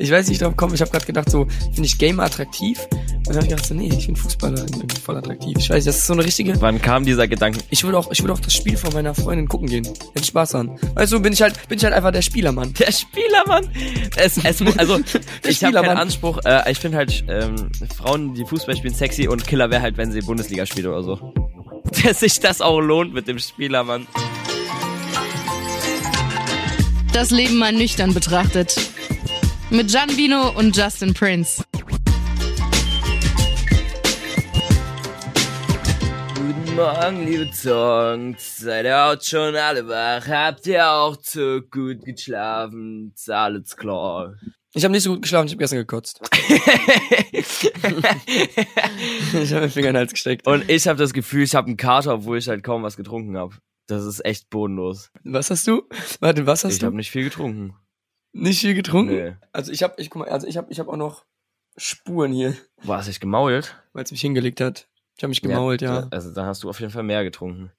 Ich weiß nicht drauf kommen, ich habe gerade gedacht, so, finde ich Gamer attraktiv? Und dann habe ich gedacht, so, nee, ich finde Fußballer irgendwie voll attraktiv. Ich weiß, das ist so eine richtige. Wann kam dieser Gedanke? Ich würde auch, ich würde auch das Spiel von meiner Freundin gucken gehen. Hätte Spaß an. Weißt du, bin ich halt, bin ich halt einfach der Spielermann. Der Spielermann. Es, es, also, ich habe keinen. Anspruch. Äh, ich finde halt ähm, Frauen, die Fußball spielen, sexy und Killer wäre halt, wenn sie Bundesliga spielt oder so. Dass sich das auch lohnt mit dem Spielermann. Das Leben mal nüchtern betrachtet. Mit Gian Vino und Justin Prince. Guten Morgen, liebe Zongs. Seid ihr auch schon alle wach? Habt ihr auch zu gut geschlafen? Ist Alles klar. Ich habe nicht so gut geschlafen, ich habe gestern gekotzt. ich habe meinen Finger in den Hals gesteckt. Und ich habe das Gefühl, ich habe einen Kater, obwohl ich halt kaum was getrunken habe. Das ist echt bodenlos. Was hast du? Warte, was hast Ich du? habe nicht viel getrunken. Nicht viel getrunken? Nee. Also ich habe, ich guck mal, also ich habe, ich habe auch noch Spuren hier, Wo hast du dich gemault? weil es mich hingelegt hat. Ich habe mich gemault, ja. Also dann hast du auf jeden Fall mehr getrunken.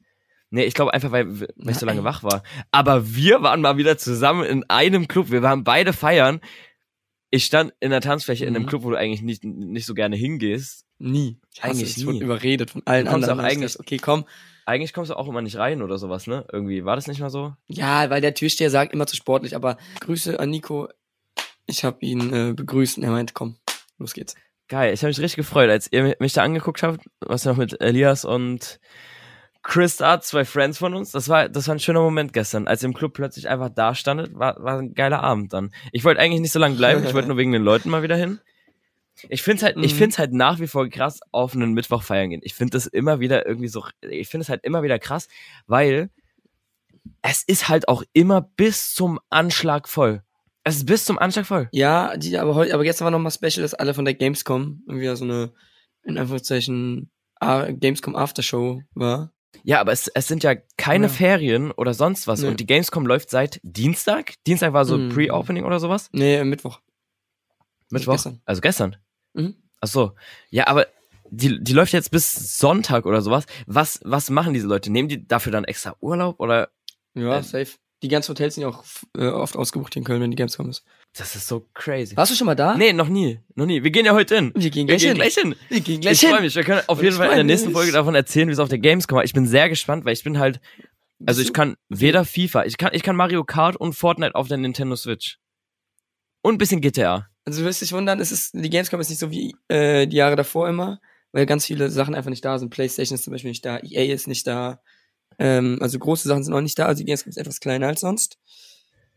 Nee, ich glaube einfach, weil, weil ich so lange wach war. Aber wir waren mal wieder zusammen in einem Club. Wir waren beide feiern. Ich stand in der Tanzfläche in einem Mhm. Club, wo du eigentlich nicht, nicht so gerne hingehst. Nie. Ich Eigentlich es. Ich wurde nie. überredet von allen Du anderen. auch eigentlich- Okay, komm. Eigentlich kommst du auch immer nicht rein oder sowas, ne? Irgendwie. War das nicht mal so? Ja, weil der Türsteher sagt immer zu sportlich, aber Grüße an Nico. Ich habe ihn äh, begrüßt und er meinte, komm, los geht's. Geil, ich habe mich richtig gefreut, als ihr mich da angeguckt habt, was noch mit Elias und Chris da, zwei Friends von uns. Das war, das war ein schöner Moment gestern, als ihr im Club plötzlich einfach da standet, war, war ein geiler Abend dann. Ich wollte eigentlich nicht so lange bleiben, ich wollte nur wegen den Leuten mal wieder hin. Ich find's halt, ich Mhm. find's halt nach wie vor krass, auf einen Mittwoch feiern gehen. Ich find das immer wieder irgendwie so, ich finde es halt immer wieder krass, weil es ist halt auch immer bis zum Anschlag voll. Es ist bis zum Anschlag voll. Ja, die, aber heute, aber gestern war noch mal Special, dass alle von der Gamescom irgendwie so eine, in Anführungszeichen, Gamescom Aftershow war. Ja, aber es, es sind ja keine Ja. Ferien oder sonst was. Nee. Und die Gamescom läuft seit Dienstag. Dienstag war so Mhm. Pre-Opening oder sowas. Nee, Mittwoch. Mittwoch. gestern. Also gestern. Mhm. Ach so. Ja, aber die, die läuft jetzt bis Sonntag oder sowas. Was, was machen diese Leute? Nehmen die dafür dann extra Urlaub oder? Ja, Ähm. safe. Die ganzen Hotels sind ja auch äh, oft ausgebucht hier in Köln, wenn die Gamescom ist. Das ist so crazy. Warst du schon mal da? Nee, noch nie. Noch nie. Wir gehen ja heute hin. Wir gehen Wir gleich gehen hin. gleich hin. Wir gehen Ich gleich freue hin. mich. Wir können auf Und jeden ich Fall in der nächsten. Folge davon erzählen, wie es auf der Gamescom war. Ich bin sehr gespannt, weil ich bin halt, also ich kann weder FIFA, ich kann, ich kann Mario Kart und Fortnite auf der Nintendo Switch. Und ein bisschen GTA. Also du wirst dich wundern, es ist, die Gamescom ist nicht so wie äh, die Jahre davor immer, weil ganz viele Sachen einfach nicht da sind. PlayStation ist zum Beispiel nicht da, EA ist nicht da. Ähm, also große Sachen sind auch nicht da, also die Gamescom ist etwas kleiner als sonst.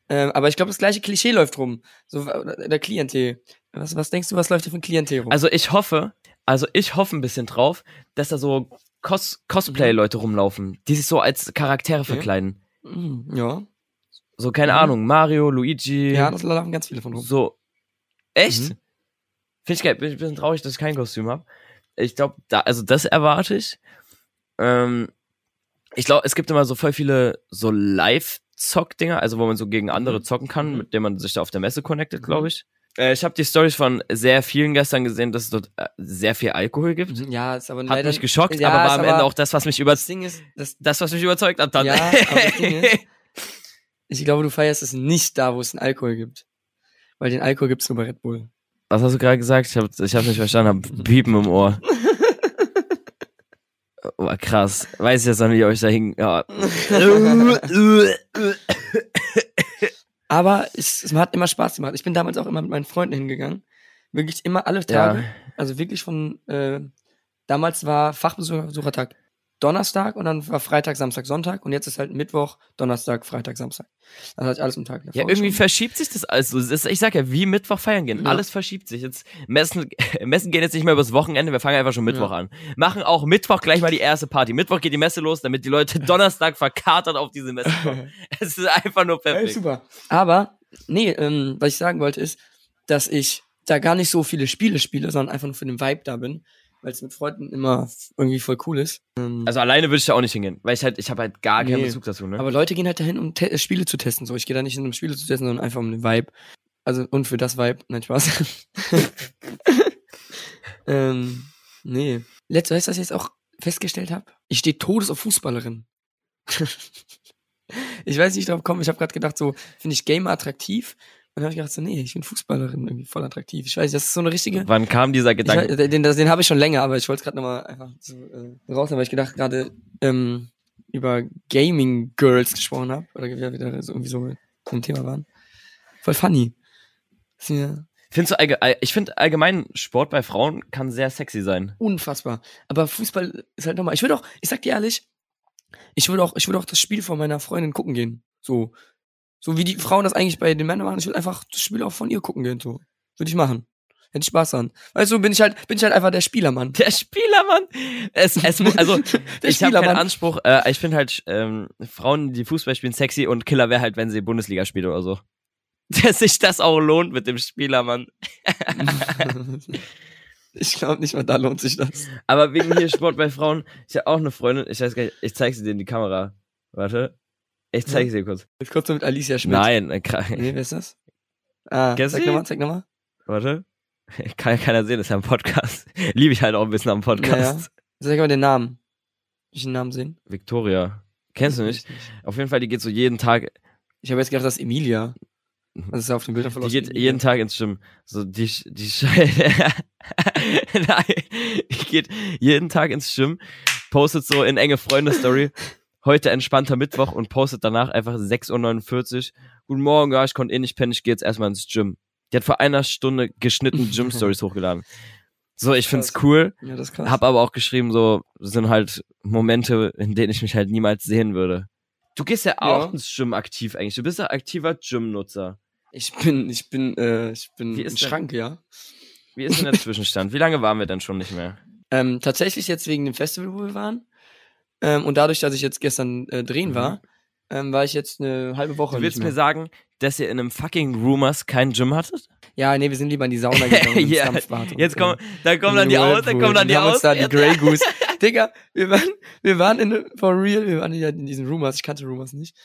Ähm, aber ich glaube, das gleiche Klischee läuft rum. So, äh, der Klientel. Was, was denkst du, was läuft da ein Klientel rum? Also ich hoffe, also ich hoffe ein bisschen drauf, dass da so Cos Cosplay-Leute rumlaufen, die sich so als Charaktere verkleiden. Mhm, ja. So, keine Mhm. Ahnung, Mario, Luigi. Ja, das laufen ganz viele von rum. So. Echt? Mhm. Finde ich geil. Bin ich ein bisschen traurig, dass ich kein Kostüm habe. Ich glaube, da, also das erwarte ich. Ähm, ich glaube, es gibt immer so voll viele so Live-Zock-Dinger, also wo man so gegen andere Mhm. zocken kann, Mhm. mit denen man sich da auf der Messe connectet, Mhm. glaube ich. Äh, ich habe die Stories von sehr vielen gestern gesehen, dass es dort äh, sehr viel Alkohol gibt. Ja, ist aber Hat leider, mich geschockt, ja, aber war am aber- Ende auch das, was mich über Das Ding ist, das, das, was mich überzeugt hat dann. Ja, aber das Ding ist- ich glaube, du feierst es nicht da, wo es einen Alkohol gibt. Weil den Alkohol gibt's nur bei Red Bull. Was hast du gerade gesagt? Ich habe ich hab nicht verstanden, hab Piepen im Ohr. Oh, krass. Weiß ich jetzt noch nicht, ob ich da hing. Ja. Aber es, es hat immer Spaß gemacht. Ich bin damals auch immer mit meinen Freunden hingegangen. Wirklich immer alle Tage. ja. Also wirklich von, äh, damals war Fachbesuchertag Donnerstag und dann war Freitag, Samstag, Sonntag und jetzt ist halt Mittwoch, Donnerstag, Freitag, Samstag. Das ich alles im Tag. davor Ja, irgendwie schon. verschiebt sich das alles so. Ich sag ja, wie Mittwoch feiern gehen. Ja. Alles verschiebt sich. Jetzt messen, messen gehen jetzt nicht mehr übers Wochenende, wir fangen einfach schon Mittwoch Ja. an. Machen auch Mittwoch gleich mal die erste Party. Mittwoch geht die Messe los, damit die Leute Donnerstag verkatert auf diese Messe kommen. Es ist einfach nur perfekt. super. Aber, nee, ähm, was ich sagen wollte ist, dass ich da gar nicht so viele Spiele spiele, sondern einfach nur für den Vibe da bin, weil es mit Freunden immer irgendwie voll cool ist. Ähm, Also alleine würde ich da auch nicht hingehen, weil ich halt, ich habe halt gar keinen Nee. Bezug dazu, ne? aber Leute gehen halt dahin, um te Spiele zu testen. So, ich gehe da nicht hin, um Spiele zu testen, sondern einfach um den Vibe. Also, und für das Vibe, nein, Spaß. ähm, nee. Letztes, weißt du, was ich jetzt auch festgestellt habe? Ich stehe todes auf Fußballerin. ich weiß nicht drauf kommen, ich habe gerade gedacht, so, finde ich Gamer attraktiv? Dann habe ich gedacht so, nee, ich bin Fußballerin, irgendwie voll attraktiv. Ich weiß, nicht, das ist so eine richtige. Wann kam dieser Ich, Gedanke? weiß- den den habe ich schon länger, aber ich wollte es gerade nochmal einfach so äh, rausnehmen, weil ich gedacht gerade ähm, über Gaming Girls gesprochen habe oder wir wieder so irgendwie so ein Thema waren. Voll funny. Mir Findest du allge all- ich finde allgemein Sport bei Frauen kann sehr sexy sein. unfassbar. Aber Fußball ist halt nochmal. Ich würde auch, ich sag dir ehrlich, ich würde auch, ich würde auch das Spiel von meiner Freundin gucken gehen. So, so wie die Frauen das eigentlich bei den Männern machen. Ich würde einfach das Spiel auch von ihr gucken gehen. So, würde ich machen. Hätte ich Spaß dran. Weißt du, bin ich halt, bin ich halt einfach der Spielermann. Der Spielermann. Es, es also ich habe keinen. Anspruch. Äh, ich finde halt ähm, Frauen, die Fußball spielen, sexy und Killer wäre halt, wenn sie Bundesliga spielt oder so. Dass sich das auch lohnt mit dem Spielermann. ich glaube nicht mal, da lohnt sich das. Aber wegen hier Sport bei Frauen, ich habe auch eine Freundin, ich weiß gar nicht, ich zeig sie dir in die Kamera. Warte. Ich zeige sie dir kurz. Jetzt kurz mit Alicia Schmidt. Nein, äh, kra- Nee, wer ist das? Ah, Kennst zeig nochmal, zeig nochmal. warte. Kann ja keiner sehen, das ist ja ein Podcast. Liebe ich halt auch ein bisschen am Podcast. Sag mal den Namen. Will ich den Namen sehen? Victoria. Kennst du nicht? Auf jeden Fall, die geht so jeden Tag, Ich habe jetzt gedacht, das ist Emilia. Das ist ja auf den Bildern voll die geht jeden Tag ins Gym. So, die, die Scheiße. Nein, die geht jeden Tag ins Gym, postet so in enge Freunde-Story. Heute entspannter Mittwoch und postet danach einfach 6.49 Uhr. Guten Morgen, ja, ich konnte eh nicht pennen, ich gehe jetzt erstmal ins Gym. Die hat vor einer Stunde geschnitten Gym-Stories hochgeladen. So, ich find's cool. Ja, das krass. Hab aber auch geschrieben, so sind halt Momente, in denen ich mich halt niemals sehen würde. Du gehst ja auch Ja. ins Gym aktiv eigentlich. Du bist ja aktiver Gym-Nutzer. Ich bin, ich bin, äh, ich bin Wie ist denn- Schrank, ja. Wie ist denn der Zwischenstand? Wie lange waren wir denn schon nicht mehr? Ähm, tatsächlich jetzt wegen dem Festival, wo wir waren. Ähm, und dadurch, dass ich jetzt gestern äh, drehen Mhm. war, ähm, war ich jetzt eine halbe Woche Du willst mir sagen, dass ihr in einem fucking Rumors kein Gym hattet? Ja, nee, wir sind lieber in die Sauna gegangen. Dampfbad und, Jetzt äh, kommen, da kommen dann die Aus, da Whirlpool. kommen dann die Aus. da die Grey Goose. Digga, wir waren, wir waren in, for real, wir waren ja in diesen Rumors, ich kannte Rumors nicht.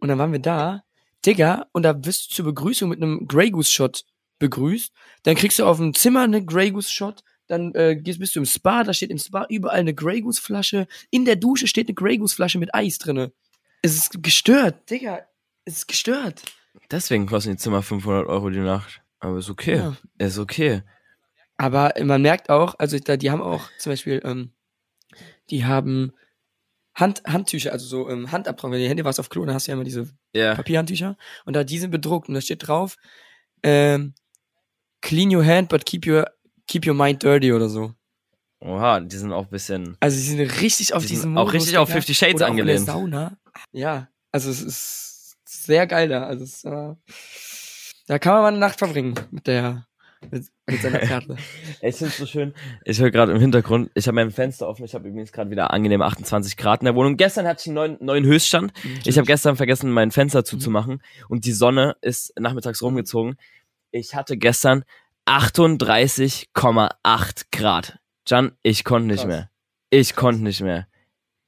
Und dann waren wir da, Digga, und da wirst du zur Begrüßung mit einem Grey Goose Shot begrüßt. Dann kriegst du auf dem Zimmer eine Grey Goose Shot. Dann äh, gehst, bist du im Spa, da steht im Spa überall eine Grey Goose Flasche. In der Dusche steht eine Grey Goose Flasche mit Eis drinne. Es ist gestört, Digga. Es ist gestört. Deswegen kosten die Zimmer 500 Euro die Nacht. Aber ist okay. Ja. Ist okay. Aber man merkt auch, also da, die haben auch zum Beispiel, ähm, die haben Hand, Handtücher, also so ähm, Handabdruck. Wenn du die Hände was auf Klo, dann hast du ja immer diese Ja. Papierhandtücher. Und da die sind bedruckt und da steht drauf, ähm, clean your hand, but keep your, keep your mind dirty oder so. Oha, die sind auch ein bisschen. Also sie sind richtig auf Die diesen sind auch richtig auf Fifty Shades oder auch angelehnt. In der Sauna. Ja, also es ist sehr geil da. Also es, äh, da kann man mal eine Nacht verbringen mit der, mit, mit seiner Karte. Ich finde so schön. Ich höre gerade im Hintergrund, ich habe mein Fenster offen. Ich habe übrigens gerade wieder angenehm 28 Grad in der Wohnung. Gestern hatte ich einen neuen, neuen Höchststand. Ich habe gestern vergessen, mein Fenster zuzumachen und die Sonne ist nachmittags rumgezogen. Ich hatte gestern 38,8 Grad. Jan, ich konnte nicht Krass. mehr. Ich konnte nicht mehr.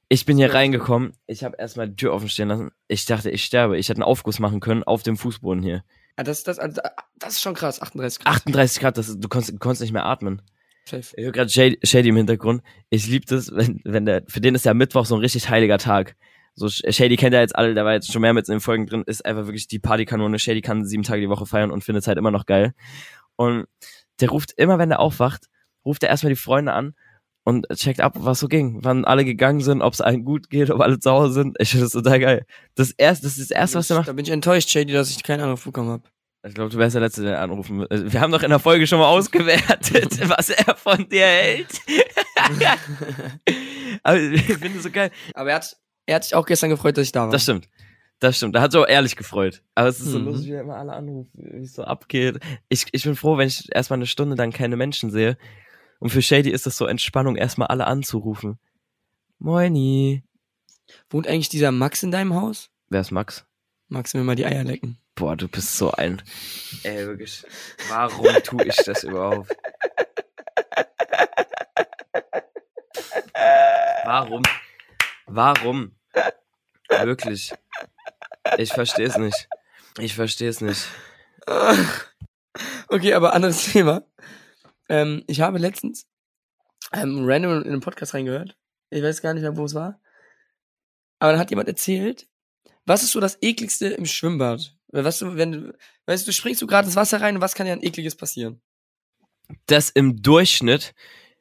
Ich bin hier reingekommen. Ich habe erstmal die Tür offen stehen lassen. Ich dachte, ich sterbe. Ich hätte einen Aufguss machen können auf dem Fußboden hier. Ah, das, das, also, das ist schon krass, 38 Grad. 38 Grad, das, ist- du, konntest, du konntest nicht mehr atmen. Safe. Ich höre gerade Shady, Shady im Hintergrund. Ich liebe das, wenn, wenn der, für den ist ja Mittwoch so ein richtig heiliger Tag. So, Shady kennt ja jetzt alle, der war jetzt schon mehr mit in den Folgen drin, ist einfach wirklich die Partykanone. Shady kann sieben Tage die Woche feiern und findet es halt immer noch geil. Und der ruft immer, wenn er aufwacht, ruft er erstmal die Freunde an und checkt ab, was so ging, wann alle gegangen sind, ob es allen gut geht, ob alle Hause sind. Ich finde das total geil. Das erste, das ist das erste, was er macht. Da bin ich enttäuscht, Shady, dass ich keinen Anruf bekommen habe. Ich glaube, du wärst der Letzte, der anrufen will. Wir haben doch in der Folge schon mal ausgewertet, was er von dir hält. Aber ich finde es so geil. Aber er hat, er hat sich auch gestern gefreut, dass ich da war. Das stimmt. Das stimmt. Da hat sich auch ehrlich gefreut. Aber es ist so Mhm. lustig, wie er immer alle anrufen, wie es so abgeht. Ich, ich bin froh, wenn ich erstmal eine Stunde dann keine Menschen sehe. Und für Shady ist das so Entspannung, erstmal alle anzurufen. Moini. Wohnt eigentlich dieser Max in deinem Haus? Wer ist Max? Du mir mal die Eier lecken? Boah, du bist so ein. Ey, wirklich. Warum tue ich das überhaupt? Warum? Warum? Wirklich. Ich verstehe es nicht. Ich verstehe es nicht. Okay, aber anderes Thema. Ähm, ich habe letztens ähm, random in einen Podcast reingehört. Ich weiß gar nicht mehr, wo es war. Aber dann hat jemand erzählt, was ist so das ekligste im Schwimmbad? Weißt du, wenn du, weißt du, du springst du gerade ins Wasser rein und was kann ja ein ekliges passieren? Dass im Durchschnitt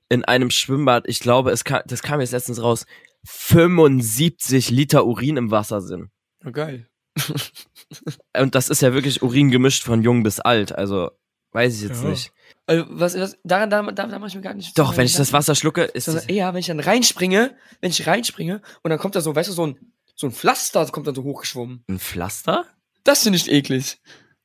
in einem Schwimmbad, ich glaube, es kam, das kam jetzt letztens raus, 75 Liter Urin im Wasser sind. Oh, geil. Und das ist ja wirklich Urin gemischt von jung bis alt, also weiß ich jetzt Ja. nicht. Also, was, was, daran, da, da, da mache ich mir gar nicht. Doch, wenn ich das Wasser schlucke, ist das, eher, wenn ich dann reinspringe, wenn ich reinspringe und dann kommt da so, weißt du, so ein, so ein Pflaster kommt dann so hochgeschwommen. ein Pflaster? Das finde ich eklig.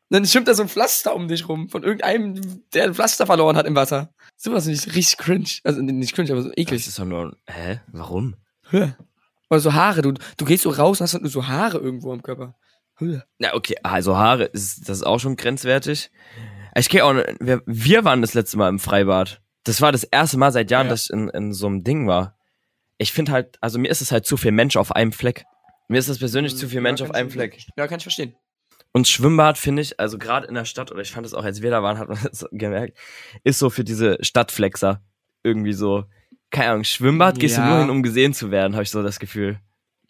Dann schwimmt da so ein Pflaster um dich rum, von irgendeinem, der ein Pflaster verloren hat im Wasser. Sowas finde ich richtig cringe. Also nicht cringe, aber so Das eklig. ist doch nur, hä, warum? Hö. Oder so Haare, du, du gehst so raus und hast dann nur so Haare irgendwo am Körper. Na, okay, also Haare, ist, das ist auch schon grenzwertig. Ich gehe auch, wir, wir waren das letzte Mal im Freibad. Das war das erste Mal seit Jahren, Ja. dass ich in, in so einem Ding war. Ich finde halt, also mir ist es halt zu viel Mensch auf einem Fleck. Mir ist das persönlich zu viel Mensch auf einem Fleck. Ja, kann ich verstehen. Und Schwimmbad finde ich, also gerade in der Stadt, oder ich fand es auch, als wir da waren, hat man das gemerkt, ist so für diese Stadtflexer irgendwie so, keine Ahnung, Schwimmbad gehst du Ja. nur hin, um gesehen zu werden, habe ich so das Gefühl.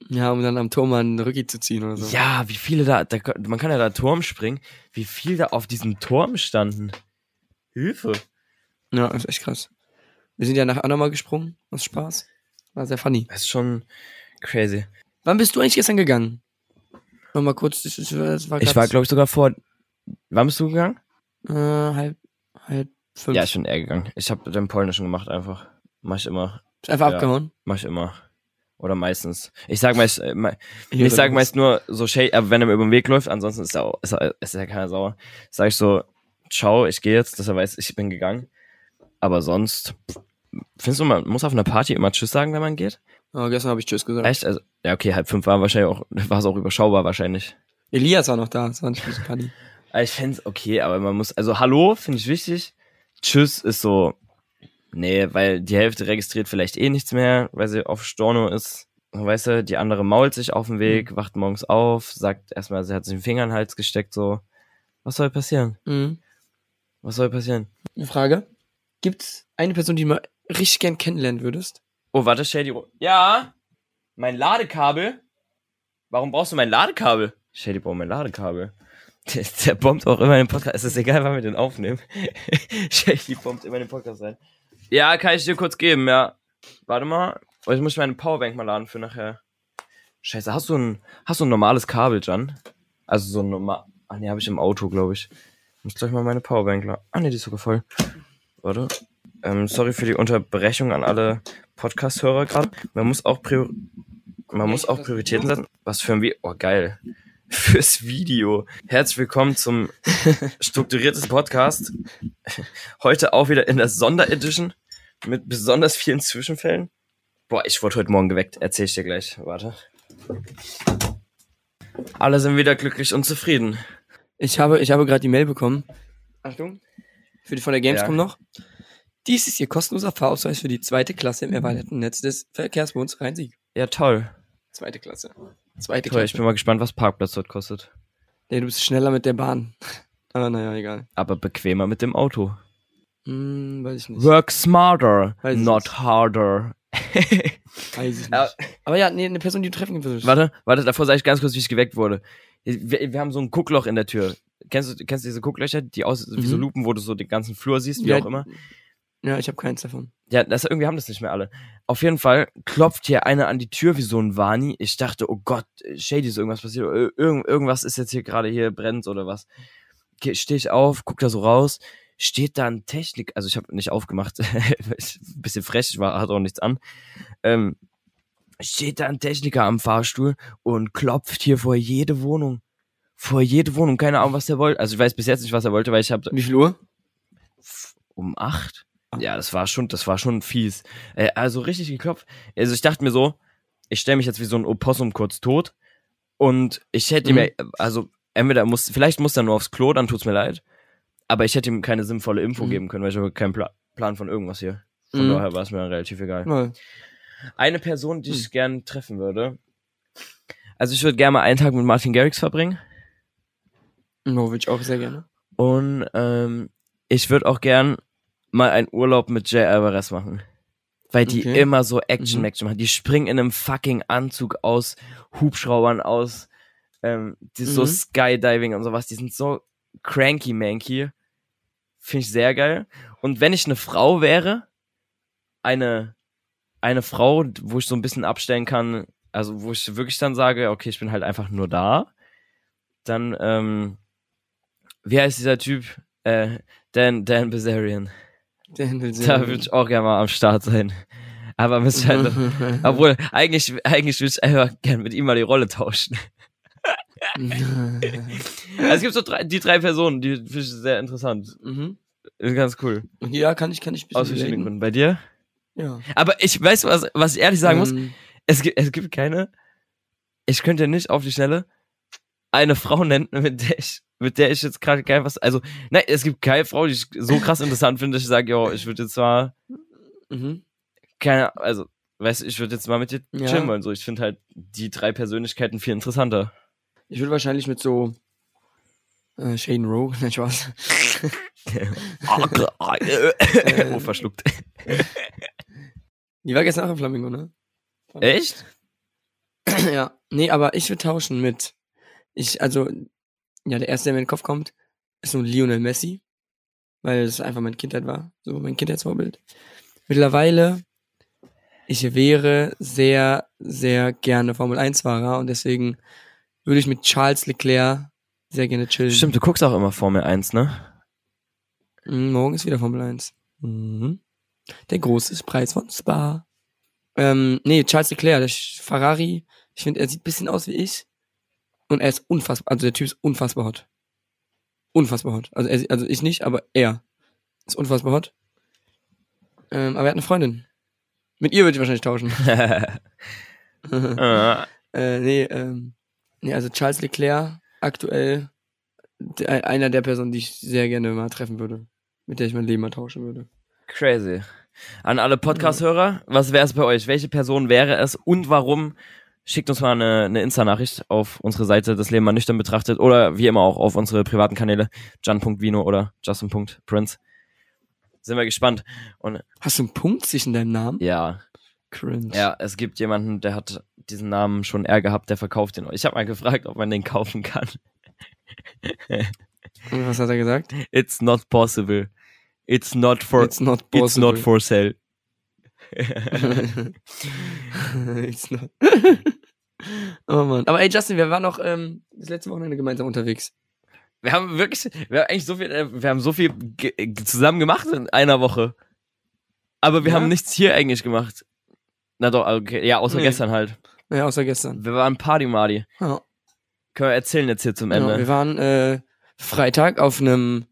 Ja, um dann am Turm mal einen Rücki zu ziehen oder so. Ja, wie viele da, da, man kann ja da Turm springen, wie viel da auf diesem Turm standen. Hilfe. Ja, ist echt krass. Wir sind ja nach Anna gesprungen, aus Spaß. War sehr funny. Das ist schon crazy. Wann bist du eigentlich gestern gegangen? Nochmal kurz, das, das, war Ich war, glaube ich, sogar vor. Wann bist du gegangen? äh, halb, halb fünf. Ja, ich bin eher gegangen. Ich habe den polnischen gemacht einfach. Mach ich immer. Einfach ja. abgehauen. Mach ich immer. Oder meistens. Ich sag meist, äh, me- ich sag meist nur so aber wenn er mir über den Weg läuft, ansonsten ist er auch, ist, er, ist ja keiner sauer. Sag ich so, ciao, ich gehe jetzt, dass er weiß, ich bin gegangen. Aber sonst, findest du, man muss auf einer Party immer Tschüss sagen, wenn man geht? Oh, gestern habe ich Tschüss gesagt. Echt? Also, ja, okay, halb fünf war wahrscheinlich auch, war es auch überschaubar wahrscheinlich. Elias war noch da, das war nicht. Aber Ich fände okay, aber man muss, also Hallo finde ich wichtig. Tschüss ist so, nee, weil die Hälfte registriert vielleicht eh nichts mehr, weil sie auf Storno ist. Weißt du, die andere mault sich auf dem Weg, wacht morgens auf, sagt erstmal, sie hat sich den Finger in den Hals gesteckt, so. Was soll passieren? Mhm. Was soll passieren? Eine Frage. Gibt's eine Person, die du mal richtig gern kennenlernen würdest? Oh, warte, Shady. Ja? Mein Ladekabel? Warum brauchst du mein Ladekabel? Shady braucht mein Ladekabel. Der, der bombt auch immer in den Podcast. Es ist egal, wann wir den aufnehmen. Shady bombt immer in den Podcast rein. Ja, kann ich dir kurz geben, ja. Warte mal. Oh, ich muss meine Powerbank mal laden für nachher. Scheiße, hast du ein, hast du ein normales Kabel, Jan? Also so ein normal. Ach nee, habe ich im Auto, glaube ich. Muss gleich mal meine Powerbank laden. Ah nee, die ist sogar voll. Warte. Ähm, sorry für die Unterbrechung an alle Podcast-Hörer gerade. Man muss auch Prior man muss auch Prioritäten setzen. Was für ein Video. Oh, geil. Fürs Video. Herzlich willkommen zum strukturiertes Podcast. Heute auch wieder in der Sonderedition mit besonders vielen Zwischenfällen. Boah, ich wurde heute Morgen geweckt. Erzähl ich dir gleich. Warte. Alle sind wieder glücklich und zufrieden. Ich habe, ich habe gerade die Mail bekommen. Achtung. Für die von der Gamescom Ja. noch. Dies ist Ihr kostenloser Fahrausweis für die zweite Klasse im erweiterten Netz des Verkehrsbunds Rhein-Sieg. Ja, toll. Zweite Klasse. Zweite Toll, ich Klasse. bin mal gespannt, was Parkplatz dort kostet. Nee, du bist schneller mit der Bahn. Aber naja, egal. Aber bequemer mit dem Auto. Hm, weiß ich nicht. Work smarter, not nicht. harder. Weiß ich nicht. Aber ja, nee, eine Person, die du treffen würdest. Warte, warte, davor sage ich ganz kurz, wie ich geweckt wurde. Wir, wir haben so ein Guckloch in der Tür. Kennst du, kennst du diese Gucklöcher, die aus wie so Mhm. Lupen, wo du so den ganzen Flur siehst, wie Ja, auch immer? Ja, ich habe keins davon. Ja, das, irgendwie haben das nicht mehr alle. Auf jeden Fall klopft hier einer an die Tür wie so ein Wani. Ich dachte, oh Gott, Shady ist irgendwas passiert. Ir irgend, irgendwas ist jetzt hier gerade hier brennt oder was. Stehe ich auf, guck da so raus. Steht da ein Technik, also ich habe nicht aufgemacht, ein bisschen frech, ich war, hatte auch nichts an. Ähm, steht da ein Techniker am Fahrstuhl und klopft hier vor jede Wohnung. Vor jede Wohnung, keine Ahnung, was der wollte. Also ich weiß bis jetzt nicht, was er wollte, weil ich habe Wie viel Uhr? um acht. Ja, das war schon, das war schon fies. Äh, also richtig geklopft. Also ich dachte mir so, ich stelle mich jetzt wie so ein Opossum kurz tot und ich hätte Mhm. mir, also entweder muss, vielleicht muss er nur aufs Klo, dann tut's mir leid. Aber ich hätte ihm keine sinnvolle Info Mhm. geben können, weil ich habe keinen Pla Plan von irgendwas hier. Von Mhm. daher war es mir dann relativ egal. Ja. Eine Person, die Mhm. ich gern treffen würde. Also ich würde gerne mal einen Tag mit Martin Garrix verbringen. No, würde ich auch sehr gerne. Und ähm, ich würde auch gern mal einen Urlaub mit Jay Alvarez machen. Weil die Okay. immer so Action Mhm. Machen. Die springen in einem fucking Anzug aus Hubschraubern aus Ähm, die so Mhm. Skydiving und sowas, die sind so cranky manky. Finde ich sehr geil. Und wenn ich eine Frau wäre, eine, eine Frau, wo ich so ein bisschen abstellen kann, also wo ich wirklich dann sage, okay, ich bin halt einfach nur da, dann, ähm, wie heißt dieser Typ? Äh, Dan, Dan Bazarian. Da würde ich auch gerne mal am Start sein. Aber müsste halt, obwohl, eigentlich, eigentlich würde ich einfach gerne mit ihm mal die Rolle tauschen. Also es gibt so drei, die drei Personen, die finde ich sehr interessant. mhm. Ist ganz cool. Ja, kann ich, kann ich Aus verschiedenen. Gründen. Bei dir? Ja. Aber ich weiß, was, was ich ehrlich sagen muss. Ähm, Es gibt, es gibt keine, ich könnte nicht auf die Schnelle eine Frau nennen, mit der ich, mit der ich jetzt gerade geil was, also, nein, es gibt keine Frau, die ich so krass interessant finde, dass ich sage, jo, ich würde jetzt mal, Mhm. keine, also, weißt du, ich würde jetzt mal mit dir Ja. chillen wollen, so. Ich finde halt die drei Persönlichkeiten viel interessanter. Ich würde wahrscheinlich mit so äh, Shaden Rowe, nein, Spaß. oh, verschluckt. Die war gestern auch im Flamingo, ne? Echt? ja. Nee, aber ich würde tauschen mit. Ich, also, ja, der erste, der mir in den Kopf kommt, ist so Lionel Messi. Weil es einfach meine Kindheit war. So mein Kindheitsvorbild. Mittlerweile, ich wäre sehr, sehr gerne Formel 1-Fahrer und deswegen würde ich mit Charles Leclerc sehr gerne chillen. Stimmt, du guckst auch immer Formel 1, ne? Mhm, morgen ist wieder Formel 1. Mhm. Der große Preis von Spa. Ähm, nee, Charles Leclerc, der Ferrari. Ich finde, er sieht ein bisschen aus wie ich. Und er ist unfassbar, also der Typ ist unfassbar hot. Unfassbar hot. Also, er, also ich nicht, aber er ist unfassbar hot. Ähm, aber er hat eine Freundin. Mit ihr würde ich wahrscheinlich tauschen. Äh, äh, nee, ähm, nee, also Charles Leclerc, aktuell der, einer der Personen, die ich sehr gerne mal treffen würde. Mit der ich mein Leben mal tauschen würde. Crazy. An alle Podcast-Hörer, was wäre es bei euch? Welche Person wäre es und warum? Schickt uns mal eine, eine Insta-Nachricht auf unsere Seite, das Leben mal nüchtern betrachtet oder wie immer auch auf unsere privaten Kanäle, jan.vino oder justin.prince. Sind wir gespannt. Und Hast du einen Punkt zwischen deinem Namen? ja, Cringe. ja, es gibt jemanden, der hat diesen Namen schon eher gehabt, der verkauft den. Ich habe mal gefragt, ob man den kaufen kann. Und was hat er gesagt? It's not possible. It's not for, It's not it's possible. not for sale. It's not. oh Mann. Aber ey, Justin, wir waren noch ähm, das letzte Wochenende gemeinsam unterwegs. Wir haben wirklich, wir haben eigentlich so viel, äh, wir haben so viel ge- zusammen gemacht in einer Woche. Aber wir Ja? haben nichts hier eigentlich gemacht. Na doch, okay, ja, außer Nee. gestern halt. Ja, außer gestern. Wir waren Party Marty. Ja. Können wir erzählen jetzt hier zum Ja, Ende. wir waren äh, Freitag auf einem,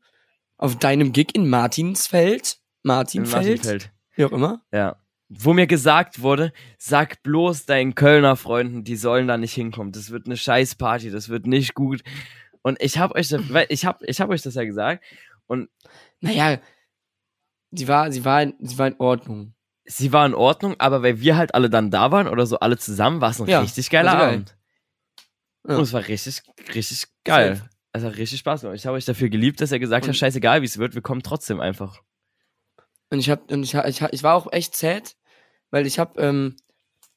auf deinem Gig in Martinsfeld. In Martinfeld. Martinfeld. Wie auch immer. Ja. Wo mir gesagt wurde, sag bloß deinen Kölner Freunden, die sollen da nicht hinkommen. Das wird eine scheiß Party, das wird nicht gut. Und ich hab euch, das- ich hab, ich hab euch das ja gesagt. Und Naja, sie war, sie war, sie war in Ordnung. sie war in Ordnung, aber weil wir halt alle dann da waren oder so alle zusammen, war es ein Ja, richtig geiler also geil. Abend. Ja. Und es war richtig, richtig geil. Es hat richtig Spaß gemacht. Ich habe euch dafür geliebt, dass er gesagt hat, Und- scheißegal wie es wird, wir kommen trotzdem einfach. Und ich hab, und ich, ich, ich war auch echt sad, weil ich hab ähm,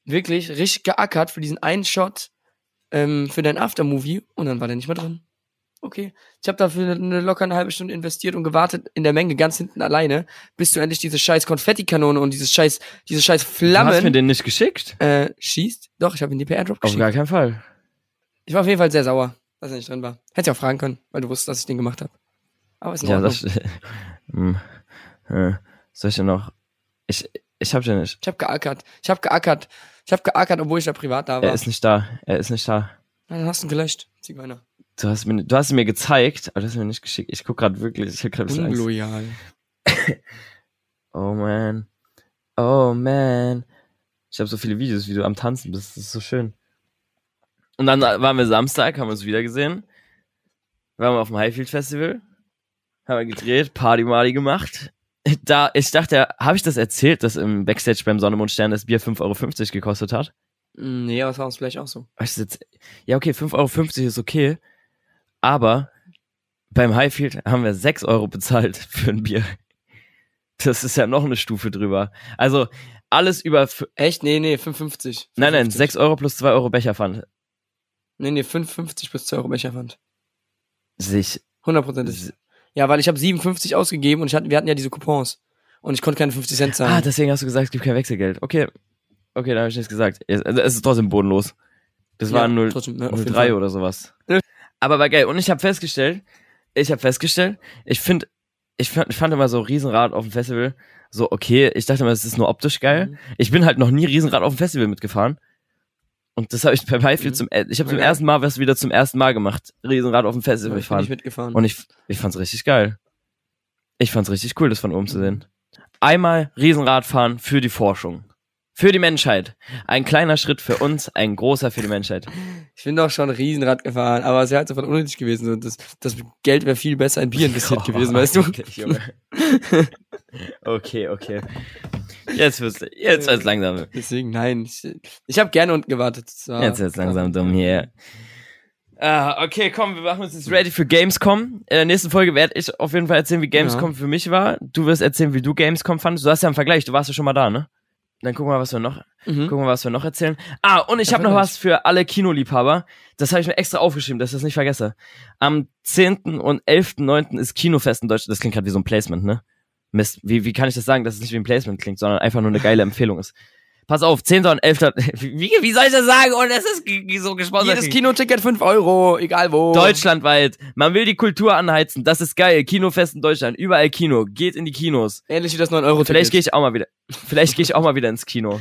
wirklich richtig geackert für diesen einen Shot ähm, für dein Aftermovie und dann war der nicht mehr drin. Okay. Ich habe dafür eine locker eine halbe Stunde investiert und gewartet in der Menge ganz hinten alleine, bis du endlich diese scheiß Konfettikanone und dieses scheiß, diese scheiß Du hast mir Flammen den nicht geschickt? äh, schießt. Doch, ich habe ihn dir per Airdrop Auf geschickt. gar keinen Fall. Ich war auf jeden Fall sehr sauer, dass er nicht drin war. Hätte ich auch fragen können, weil du wusstest, dass ich den gemacht habe. Aber ist in Ja, Ordnung. das. Hm. Äh, soll ich denn noch? Ich, ich hab den nicht. Ich habe geackert. Ich habe geackert. Ich habe geackert, obwohl ich da privat da war. Er ist nicht da. Er ist nicht da. Na, dann hast du ihn gelöscht, Zigeuner. Du hast mir, du hast ihn mir gezeigt, aber du hast ihn mir nicht geschickt. Ich guck gerade wirklich. Ich hab Angst. Unloyal. Oh man. Oh man. Ich habe so viele Videos, wie du am Tanzen bist. Das ist so schön. Und dann waren wir Samstag, haben uns wieder gesehen. Waren wir auf dem Highfield Festival. Haben wir gedreht, Party Marty gemacht. Da, ich dachte, habe ich das erzählt, dass im Backstage beim Sonne Mond Stern das Bier 5,50 Euro gekostet hat? Mm, Nee, aber es war uns vielleicht auch so. Jetzt, ja, okay, 5,50 Euro ist okay. Aber beim Highfield haben wir 6 Euro bezahlt für ein Bier. Das ist ja noch eine Stufe drüber. Also alles über, Echt? Nee, nee, 5,50. nein, nein, 5,50. 6 Euro plus 2 Euro Becherpfand. Nee, nee, 5,50 plus 2 Euro Becherpfand. Sich. 100%. Ja, weil ich habe 57 ausgegeben und ich hatte, wir hatten ja diese Coupons. Und ich konnte keine 50 Cent zahlen. Ah, deswegen hast du gesagt, es gibt kein Wechselgeld. Okay. Okay, da habe ich nichts gesagt. Es, also es ist trotzdem bodenlos. Das Ja, waren 0, trotzdem, ne, auf jeden 03 Fall. oder sowas. Ja. Aber war geil. Und ich habe festgestellt, ich habe festgestellt, ich finde, ich fand, ich fand immer so Riesenrad auf dem Festival so okay. Ich dachte immer, es ist nur optisch geil. Mhm. Ich bin halt noch nie Riesenrad auf dem Festival mitgefahren. Und das habe ich bei Highfield Mhm. zum, äh, ich habe zum Ja. ersten Mal was wieder zum ersten Mal gemacht. Riesenrad auf dem Festival ich bin fahren. nicht mitgefahren. Und ich, ich fand's richtig geil. Ich fand's richtig cool, das von oben zu sehen. Einmal Riesenradfahren für die Forschung. Für die Menschheit. Ein kleiner Schritt für uns, ein großer für die Menschheit. Ich bin doch schon Riesenrad gefahren, aber es wäre halt so von unnötig gewesen. So, das, das Geld wäre viel besser in Bier investiert gewesen, weißt du? Okay, okay. Jetzt wird's, jetzt wird's langsam. Deswegen, nein. Ich, ich habe gerne unten gewartet. War- Jetzt wird's langsam dumm hier. Ah, okay, komm, wir machen uns jetzt ready für Gamescom. In der nächsten Folge werde ich auf jeden Fall erzählen, wie Gamescom für mich war. Du wirst erzählen, wie du Gamescom fandest. Du hast ja einen Vergleich, du warst ja schon mal da, ne? Dann gucken wir, was wir noch, Mhm. gucken wir, was wir noch erzählen. Ah, und ich habe noch was für alle Kinoliebhaber. Das habe ich mir extra aufgeschrieben, dass ich das nicht vergesse. Am 10. und 11.9. ist Kinofest in Deutschland. Das klingt gerade wie so ein Placement, ne? Mist, wie, wie kann ich das sagen, dass es nicht wie ein Placement klingt, sondern einfach nur eine geile Empfehlung ist. Pass auf, 10. und 11. Wie, wie soll ich das sagen? Und es ist so gesponsert. Jedes Kinoticket 5 Euro, egal wo. Deutschlandweit. Man will die Kultur anheizen. Das ist geil. Kinofest in Deutschland. Überall Kino. Geht in die Kinos. Ähnlich wie das 9 Euro Vielleicht gehe ich auch mal wieder. Vielleicht gehe ich auch mal wieder ins Kino.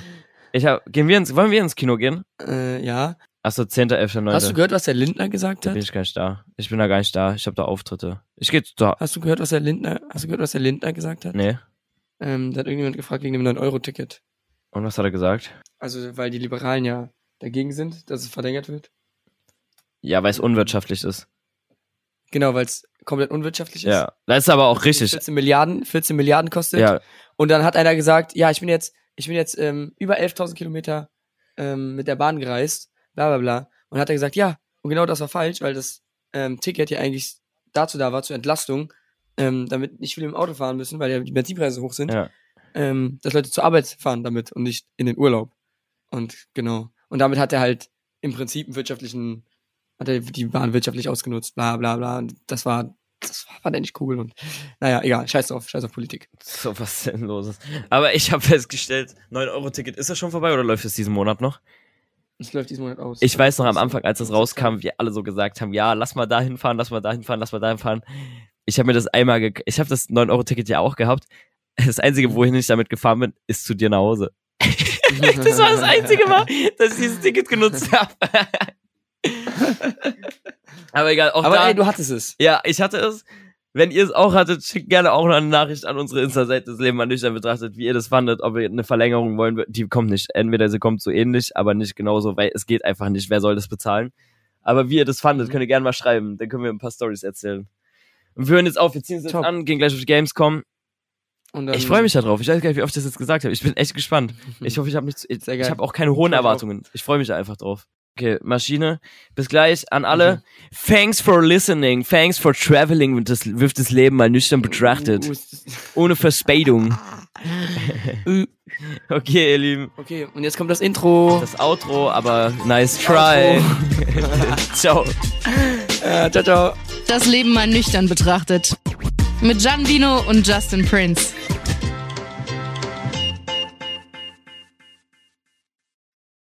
Ich hab, gehen wir ins, wollen wir ins Kino gehen? Äh, ja. Achso, 10., 11., 9. Hast du gehört, was der Lindner gesagt hat? bin ich gar nicht da. Ich bin da gar nicht da. Ich habe da Auftritte. Ich gehe da. Hast du gehört, was der Lindner, hast du gehört, was der Lindner gesagt hat? Nee. Ähm, da hat irgendjemand gefragt wegen dem 9-Euro-Ticket. Und was hat er gesagt? Also, weil die Liberalen ja dagegen sind, dass es verlängert wird. Ja, weil es unwirtschaftlich ist. Genau, weil es komplett unwirtschaftlich ist. Ja. Das ist aber auch richtig. 14 Milliarden, 14 Milliarden kostet. Ja. Und dann hat einer gesagt, ja, ich bin jetzt, ich bin jetzt ähm, über 11.000 Kilometer ähm, mit der Bahn gereist, bla bla bla. Und hat er gesagt, ja, und genau das war falsch, weil das ähm, Ticket ja eigentlich dazu da war, zur Entlastung, ähm, damit nicht viele im Auto fahren müssen, weil ja die Benzinpreise hoch sind, Ja. Ähm, dass Leute zur Arbeit fahren damit und nicht in den Urlaub. Und genau. Und damit hat er halt im Prinzip einen wirtschaftlichen, hat er die Bahn wirtschaftlich ausgenutzt, bla bla bla. Und das war, das war, fand er nicht cool. Und naja, egal, scheiß drauf, scheiß auf Politik. So was Sinnloses. Aber ich habe festgestellt, 9-Euro-Ticket, ist das schon vorbei oder läuft es diesen Monat noch? Es läuft diesen Monat aus. Ich weiß noch am Anfang, als das rauskam, wir alle so gesagt haben, ja, lass mal dahin fahren, lass mal dahin fahren, lass mal dahin fahren. Ich habe mir das einmal, ich habe das 9-Euro-Ticket ja auch gehabt. Das Einzige, wohin ich damit gefahren bin, ist zu dir nach Hause. Das war das einzige Mal, dass ich dieses Ticket genutzt habe. Aber egal, auch Aber da, ey, du hattest es. ja, ich hatte es. Wenn ihr es auch hattet, schickt gerne auch noch eine Nachricht an unsere Insta-Seite des Leben mal nüchtern betrachtet, wie ihr das fandet, ob ihr eine Verlängerung wollen würdet. Die kommt nicht. Entweder sie kommt so ähnlich, aber nicht genauso, weil es geht einfach nicht. Wer soll das bezahlen? Aber wie ihr das fandet, Mhm. könnt ihr gerne mal schreiben. Dann können wir ein paar Stories erzählen. Und wir hören jetzt auf, wir ziehen es jetzt Top. an, gehen gleich auf die Gamescom. Und dann, Ich freue mich darauf. Ich weiß gar nicht, wie oft ich das jetzt gesagt habe. Ich bin echt gespannt. Ich hoffe, ich habe nicht, ich, Sehr geil. ich habe auch keine hohen. Erwartungen. Ich freue mich da einfach drauf. Okay, Maschine. Bis gleich an alle. Thanks for listening. Thanks for traveling with das, with das Leben mal nüchtern betrachtet. Uh, Ohne Verspätung. Okay, ihr Lieben. Okay, und jetzt kommt das Intro. Das Outro, aber nice try. Ciao. Äh, ciao, ciao. Das Leben mal nüchtern betrachtet. Mit Gian und Justin Prince.